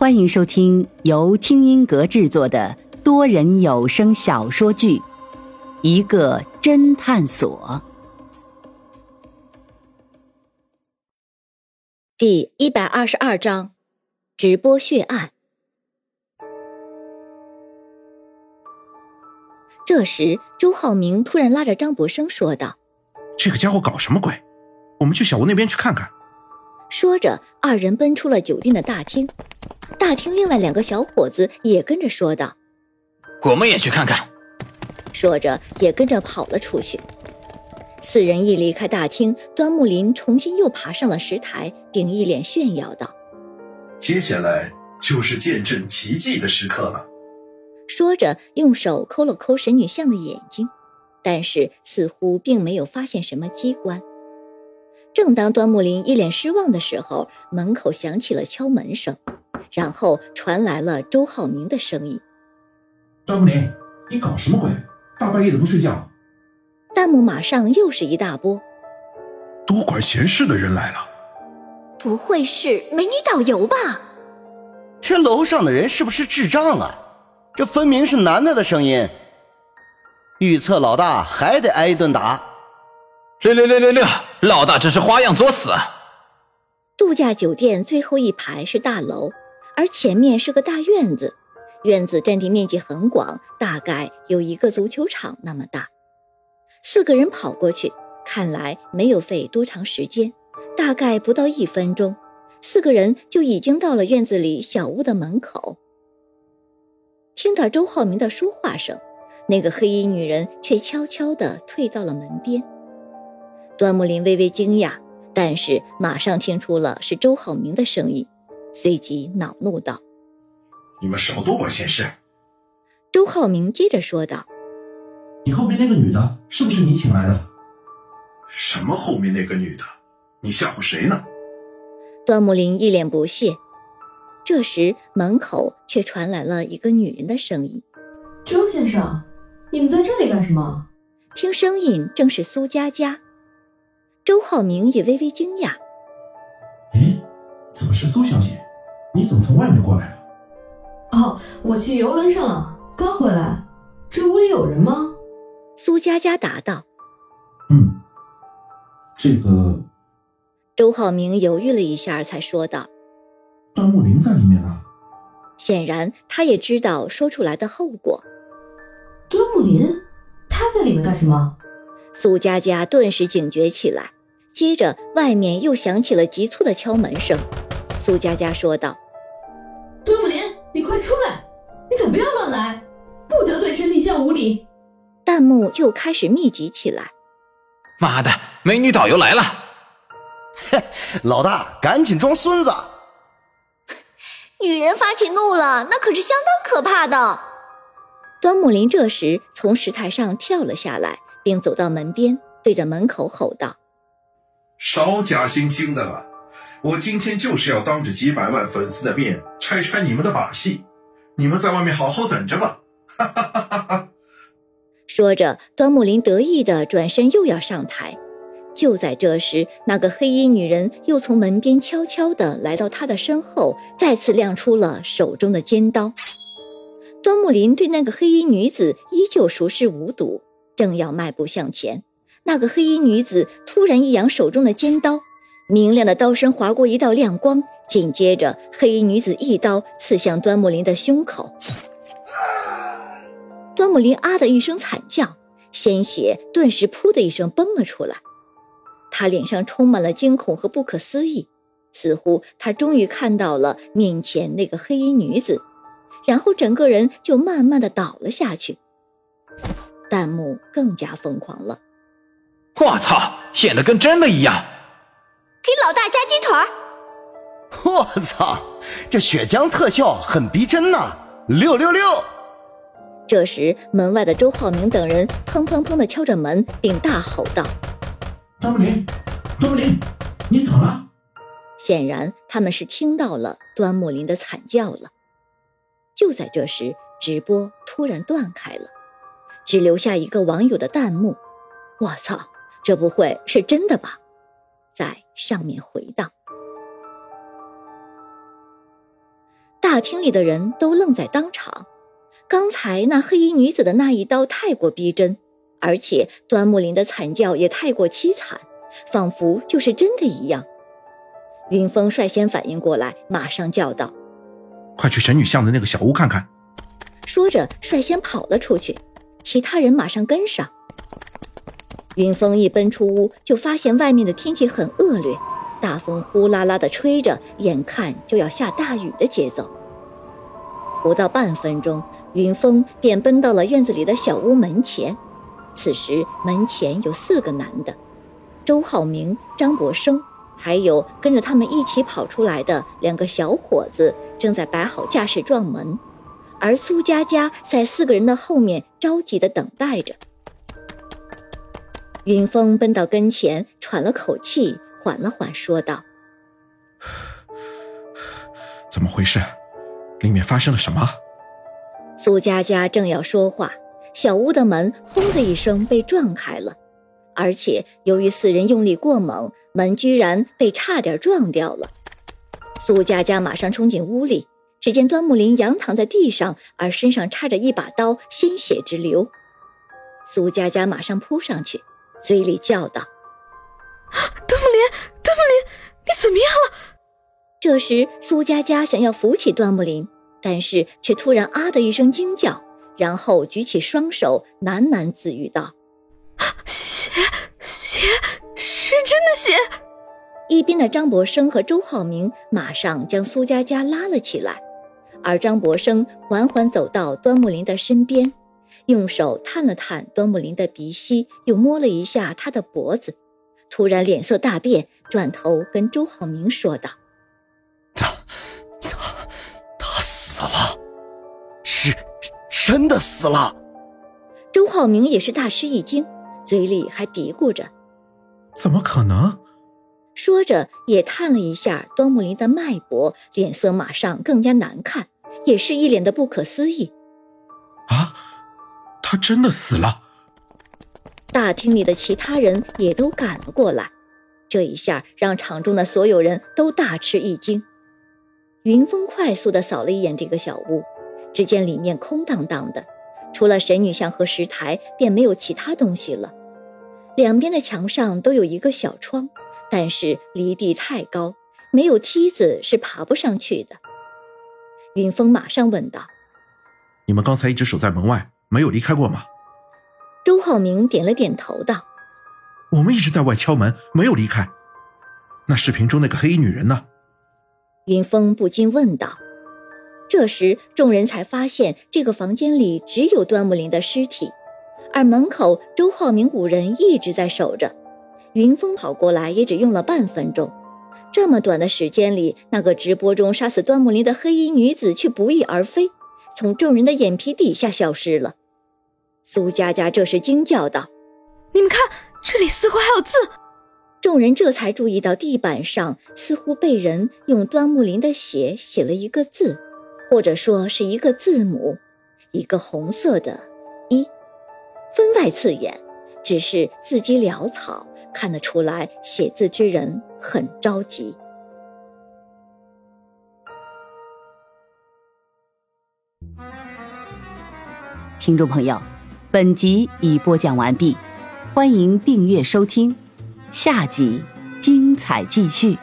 欢迎收听由听音阁制作的多人有声小说剧《一个侦探所》第一百二十二章：直播血案。这时，周浩明突然拉着张博生说道：“这个家伙搞什么鬼？我们去小屋那边去看看。”说着，二人奔出了酒店的大厅。大厅另外两个小伙子也跟着说道：“我们也去看看。”说着也跟着跑了出去。四人一离开大厅，端木林重新又爬上了石台，并一脸炫耀道：“接下来就是见证奇迹的时刻了。”说着，用手抠了抠神女像的眼睛，但是似乎并没有发现什么机关。正当端木林一脸失望的时候，门口响起了敲门声。然后传来了周浩明的声音：“端木林，你搞什么鬼？大半夜的不睡觉？”弹幕马上又是一大波。多管闲事的人来了，不会是美女导游吧？这楼上的人是不是智障啊？这分明是男的的声音。预测老大还得挨一顿打。六六六六六，老大真是花样作死。度假酒店最后一排是大楼。而前面是个大院子，院子占地面积很广，大概有一个足球场那么大。四个人跑过去，看来没有费多长时间，大概不到一分钟，四个人就已经到了院子里小屋的门口。听到周浩明的说话声，那个黑衣女人却悄悄地退到了门边。端木林微微惊讶，但是马上听出了是周浩明的声音。随即恼怒道：“你们少多管闲事！”周浩明接着说道：“你后面那个女的是不是你请来的？”“什么后面那个女的？你吓唬谁呢？”段木林一脸不屑。这时门口却传来了一个女人的声音：“周先生，你们在这里干什么？”听声音正是苏佳佳。周浩明也微微惊讶：“哎，怎么是苏小姐？”你怎么从外面过来了？哦，我去游轮上了，刚回来。这屋里有人吗？苏佳佳答道：“嗯，这个。”周浩明犹豫了一下，才说道：“端木林在里面啊。”显然，他也知道说出来的后果。端木林，他在里面干什么？苏佳佳顿时警觉起来，接着外面又响起了急促的敲门声。苏佳佳说道：“端木林，你快出来！你可不要乱来，不得对神女像无礼。”弹幕又开始密集起来。妈的，美女导游来了！嘿，老大，赶紧装孙子！女人发起怒了，那可是相当可怕的。端木林这时从石台上跳了下来，并走到门边，对着门口吼道：“少假惺惺的！”我今天就是要当着几百万粉丝的面拆穿你们的把戏，你们在外面好好等着吧！哈哈哈哈哈！说着，端木林得意的转身又要上台。就在这时，那个黑衣女人又从门边悄悄的来到他的身后，再次亮出了手中的尖刀。端木林对那个黑衣女子依旧熟视无睹，正要迈步向前，那个黑衣女子突然一扬手中的尖刀。明亮的刀身划过一道亮光，紧接着黑衣女子一刀刺向端木林的胸口。端木林啊的一声惨叫，鲜血顿时噗的一声崩了出来。他脸上充满了惊恐和不可思议，似乎他终于看到了面前那个黑衣女子，然后整个人就慢慢的倒了下去。弹幕更加疯狂了，我操，演的跟真的一样。给老大加鸡腿儿！我操，这血浆特效很逼真呐！六六六！这时，门外的周浩明等人砰砰砰的敲着门，并大吼道：“端木林，端木林，你怎么了？”显然，他们是听到了端木林的惨叫了。就在这时，直播突然断开了，只留下一个网友的弹幕：“我操，这不会是真的吧？”在上面回荡。大大厅里的人都愣在当场。刚才那黑衣女子的那一刀太过逼真，而且端木林的惨叫也太过凄惨，仿佛就是真的一样。云峰率先反应过来，马上叫道：“快去神女巷的那个小屋看看！”说着，率先跑了出去，其他人马上跟上。云峰一奔出屋，就发现外面的天气很恶劣，大风呼啦啦地吹着，眼看就要下大雨的节奏。不到半分钟，云峰便奔到了院子里的小屋门前。此时门前有四个男的：周浩明、张博生，还有跟着他们一起跑出来的两个小伙子，正在摆好架势撞门。而苏佳佳在四个人的后面，着急地等待着。云峰奔到跟前，喘了口气，缓了缓，说道：“怎么回事？里面发生了什么？”苏佳佳正要说话，小屋的门“轰”的一声被撞开了，而且由于四人用力过猛，门居然被差点撞掉了。苏佳佳马上冲进屋里。只见端木林仰躺在地上，而身上插着一把刀，鲜血直流。苏佳佳马上扑上去，嘴里叫道：“端木林，端木林，你怎么样了？”这时，苏佳佳想要扶起端木林，但是却突然啊的一声惊叫，然后举起双手，喃喃自语道：“血，血，是真的血！”一边的张博生和周浩明马上将苏佳佳拉了起来。而张博生缓缓走到端木林的身边，用手探了探端木林的鼻息，又摸了一下他的脖子，突然脸色大变，转头跟周浩明说道：“他，他，他死了，是，真的死了。”周浩明也是大吃一惊，嘴里还嘀咕着：“怎么可能？”说着，也探了一下端木林的脉搏，脸色马上更加难看，也是一脸的不可思议。啊，他真的死了！大厅里的其他人也都赶了过来，这一下让场中的所有人都大吃一惊。云峰快速的扫了一眼这个小屋，只见里面空荡荡的，除了神女像和石台，便没有其他东西了。两边的墙上都有一个小窗。但是离地太高，没有梯子是爬不上去的。云峰马上问道：“你们刚才一直守在门外，没有离开过吗？”周浩明点了点头，道：“我们一直在外敲门，没有离开。那视频中那个黑衣女人呢？”云峰不禁问道。这时，众人才发现这个房间里只有端木林的尸体，而门口周浩明五人一直在守着。云峰跑过来也只用了半分钟，这么短的时间里，那个直播中杀死端木林的黑衣女子却不翼而飞，从众人的眼皮底下消失了。苏佳佳这时惊叫道：“你们看，这里似乎还有字！”众人这才注意到地板上似乎被人用端木林的血写了一个字，或者说是一个字母，一个红色的“一”，分外刺眼，只是字迹潦草。看得出来，写字之人很着急。听众朋友，本集已播讲完毕，欢迎订阅收听，下集精彩继续。